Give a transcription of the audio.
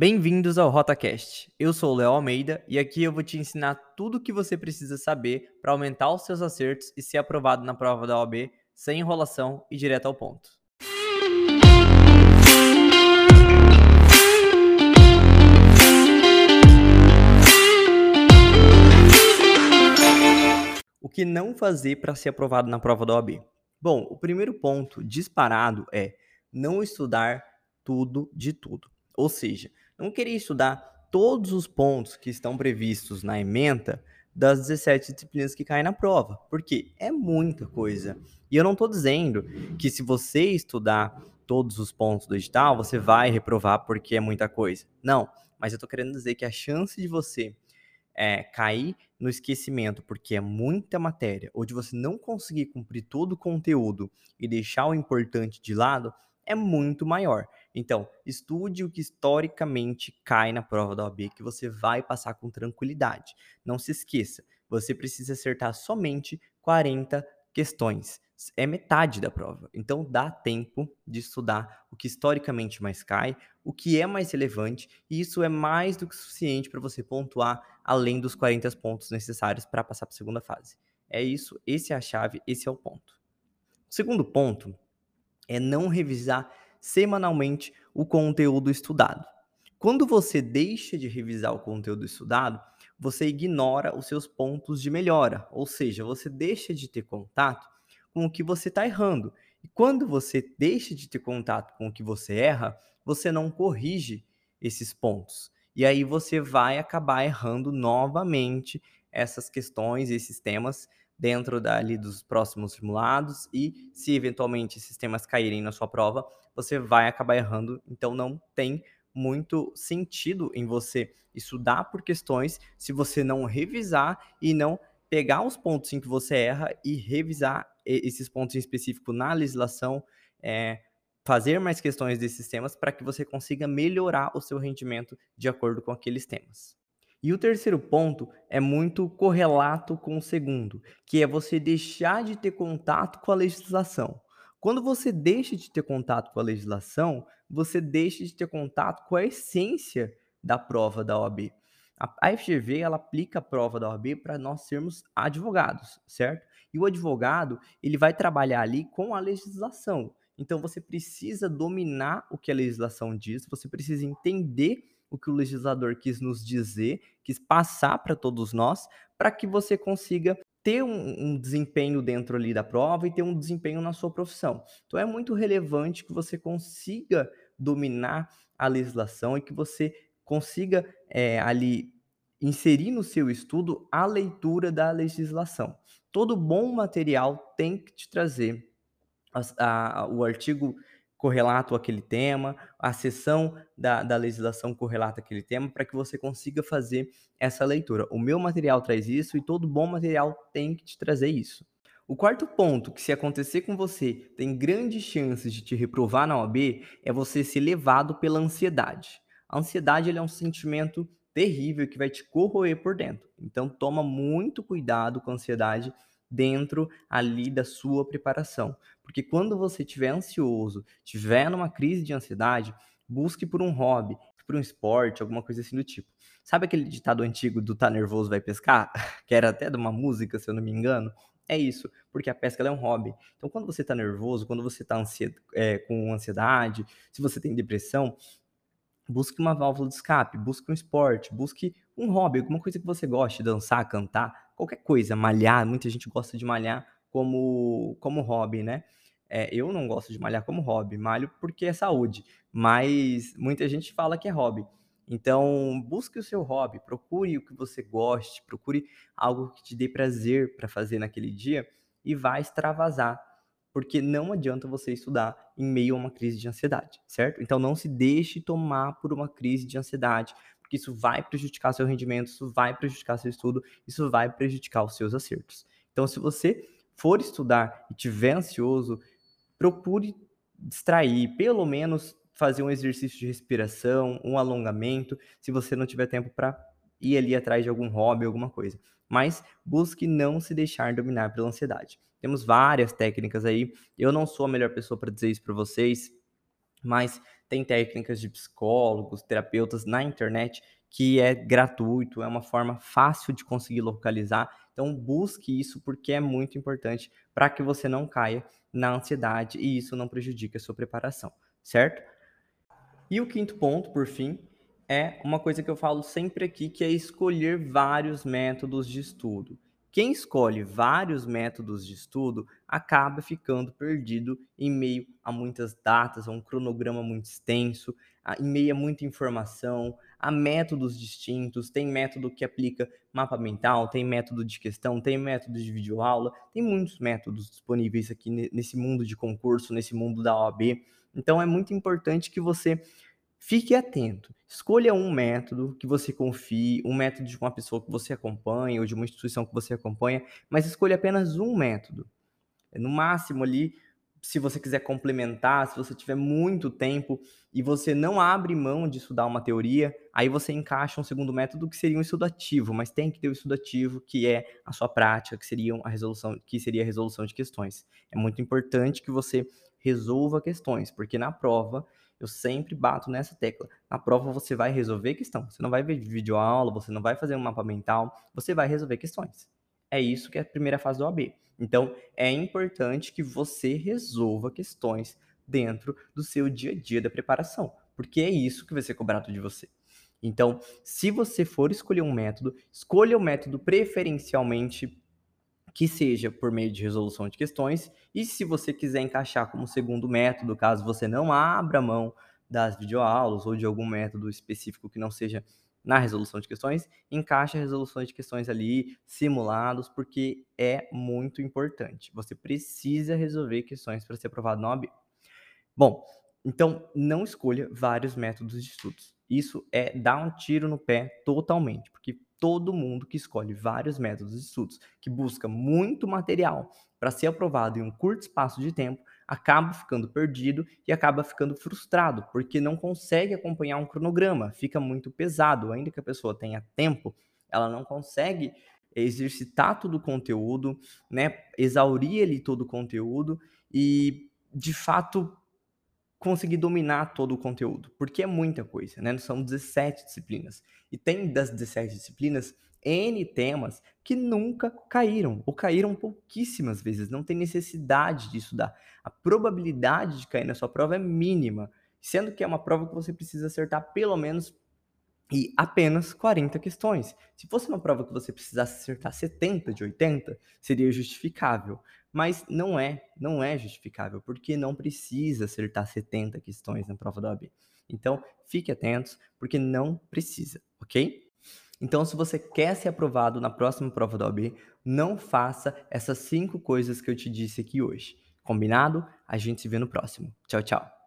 Bem-vindos ao RotaCast. Eu sou o Léo Almeida e aqui eu vou te ensinar tudo o que você precisa saber para aumentar os seus acertos e ser aprovado na prova da OAB sem enrolação e direto ao ponto. O que não fazer para ser aprovado na prova da OAB? Bom, o primeiro ponto disparado é não estudar tudo de tudo. Ou seja, não querer estudar todos os pontos que estão previstos na ementa das 17 disciplinas que caem na prova, porque é muita coisa. E eu não estou dizendo que se você estudar todos os pontos do edital, você vai reprovar porque é muita coisa. Não, mas eu estou querendo dizer que a chance de você é, cair no esquecimento porque é muita matéria, ou de você não conseguir cumprir todo o conteúdo e deixar o importante de lado, é muito maior. Então, estude o que historicamente cai na prova da OAB, que você vai passar com tranquilidade. Não se esqueça, você precisa acertar somente 40 questões. É metade da prova. Então, dá tempo de estudar o que historicamente mais cai, o que é mais relevante, e isso é mais do que suficiente para você pontuar além dos 40 pontos necessários para passar para a segunda fase. É isso, esse é a chave, esse é o ponto. O segundo ponto é não revisar semanalmente o conteúdo estudado. Quando você deixa de revisar o conteúdo estudado, você ignora os seus pontos de melhora, ou seja, você deixa de ter contato com o que você está errando. E quando você deixa de ter contato com o que você erra, você não corrige esses pontos. E aí você vai acabar errando novamente essas questões, esses temas dentro dali dos próximos simulados e se eventualmente esses temas caírem na sua prova, você vai acabar errando, então não tem muito sentido em você estudar por questões se você não revisar e não pegar os pontos em que você erra e revisar esses pontos em específico na legislação, é, fazer mais questões desses temas para que você consiga melhorar o seu rendimento de acordo com aqueles temas. E o terceiro ponto é muito correlato com o segundo, que é você deixar de ter contato com a legislação. Quando você deixa de ter contato com a legislação, você deixa de ter contato com a essência da prova da OAB. A FGV ela aplica a prova da OAB para nós sermos advogados, certo? E o advogado ele vai trabalhar ali com a legislação. Então você precisa dominar o que a legislação diz, você precisa entender o que o legislador quis nos dizer, quis passar para todos nós, para que você consiga ter um, um, desempenho dentro ali da prova e ter um desempenho na sua profissão. Então é muito relevante que você consiga dominar a legislação e que você consiga é, ali inserir no seu estudo a leitura da legislação. Todo bom material tem que te trazer a, a, o artigo correlato àquele tema, a seção da, da legislação correlata àquele tema, para que você consiga fazer essa leitura. O meu material traz isso e todo bom material tem que te trazer isso. O quarto ponto, que se acontecer com você tem grandes chances de te reprovar na OAB, é você ser levado pela ansiedade. A ansiedade é um sentimento terrível que vai te corroer por dentro. Então toma muito cuidado com a ansiedade dentro ali da sua preparação. Porque quando você estiver ansioso, estiver numa crise de ansiedade, busque por um hobby, por um esporte, alguma coisa assim do tipo. Sabe aquele ditado antigo do tá nervoso vai pescar? Que era até de uma música, se eu não me engano? É isso, porque a pesca é um hobby. Então, quando você está nervoso, quando você está é, com ansiedade, se você tem depressão, busque uma válvula de escape, busque um esporte, busque um hobby, alguma coisa que você goste, dançar, cantar, qualquer coisa, malhar. Muita gente gosta de malhar como, como hobby, né? É, eu não gosto de malhar como hobby, malho porque é saúde, mas muita gente fala que é hobby. Então, busque o seu hobby, procure o que você goste, procure algo que te dê prazer para fazer naquele dia e vá extravasar, porque não adianta você estudar em meio a uma crise de ansiedade, certo? Então, não se deixe tomar por uma crise de ansiedade, porque isso vai prejudicar seu rendimento, isso vai prejudicar seu estudo, isso vai prejudicar os seus acertos. Então, se você for estudar e tiver ansioso, procure distrair, pelo menos fazer um exercício de respiração, um alongamento, se você não tiver tempo para ir ali atrás de algum hobby, alguma coisa. Mas busque não se deixar dominar pela ansiedade. Temos várias técnicas aí. Eu não sou a melhor pessoa para dizer isso para vocês, mas tem técnicas de psicólogos, terapeutas na internet que é gratuito, é uma forma fácil de conseguir localizar. Então busque isso porque é muito importante para que você não caia na ansiedade e isso não prejudique a sua preparação, certo? E o quinto ponto, por fim, é uma coisa que eu falo sempre aqui, que é escolher vários métodos de estudo. Quem escolhe vários métodos de estudo acaba ficando perdido em meio a muitas datas, a um cronograma muito extenso, em meio a muita informação, a métodos distintos. Tem método que aplica mapa mental, tem método de questão, tem método de videoaula, tem muitos métodos disponíveis aqui nesse mundo de concurso, nesse mundo da OAB. Então é muito importante que você Fique atento. Escolha um método que você confie, um método de uma pessoa que você acompanha ou de uma instituição que você acompanha, mas escolha apenas um método. No máximo ali, se você quiser complementar, se você tiver muito tempo e você não abre mão de estudar uma teoria, aí você encaixa um segundo método que seria um estudo ativo, mas tem que ter o um estudo ativo que é a sua prática, que seria a resolução, que seria a resolução de questões. É muito importante que você resolva questões, porque na prova eu sempre bato nessa tecla. Na prova você vai resolver questão. Você não vai ver videoaula, você não vai fazer um mapa mental, você vai resolver questões. É isso que é a primeira fase do AB. Então, é importante que você resolva questões dentro do seu dia a dia da preparação, porque é isso que vai ser cobrado de você. Então, se você for escolher um método, escolha o método preferencialmente que seja por meio de resolução de questões, e se você quiser encaixar como segundo método, caso você não abra mão das videoaulas ou de algum método específico que não seja na resolução de questões, encaixe a resolução de questões ali, simulados, porque é muito importante. Você precisa resolver questões para ser aprovado na OAB. Bom, então não escolha vários métodos de estudos. Isso é dar um tiro no pé totalmente, porque todo mundo que escolhe vários métodos de estudos, que busca muito material para ser aprovado em um curto espaço de tempo, acaba ficando perdido e acaba ficando frustrado, porque não consegue acompanhar um cronograma, fica muito pesado, ainda que a pessoa tenha tempo, ela não consegue exercitar todo o conteúdo, né, exaurir ali todo o conteúdo e de fato conseguir dominar todo o conteúdo, porque é muita coisa, né? São 17 disciplinas. E tem das 17 disciplinas N temas que nunca caíram, ou caíram pouquíssimas vezes, não tem necessidade de estudar. A probabilidade de cair na sua prova é mínima, sendo que é uma prova que você precisa acertar pelo menos e apenas 40 questões. Se fosse uma prova que você precisasse acertar 70 de 80, seria justificável. Mas não é, não é justificável, porque não precisa acertar 70 questões na prova da OAB. Então, fique atentos, porque não precisa, ok? Então, se você quer ser aprovado na próxima prova da OAB, não faça essas cinco coisas que eu te disse aqui hoje. Combinado? A gente se vê no próximo. Tchau, tchau.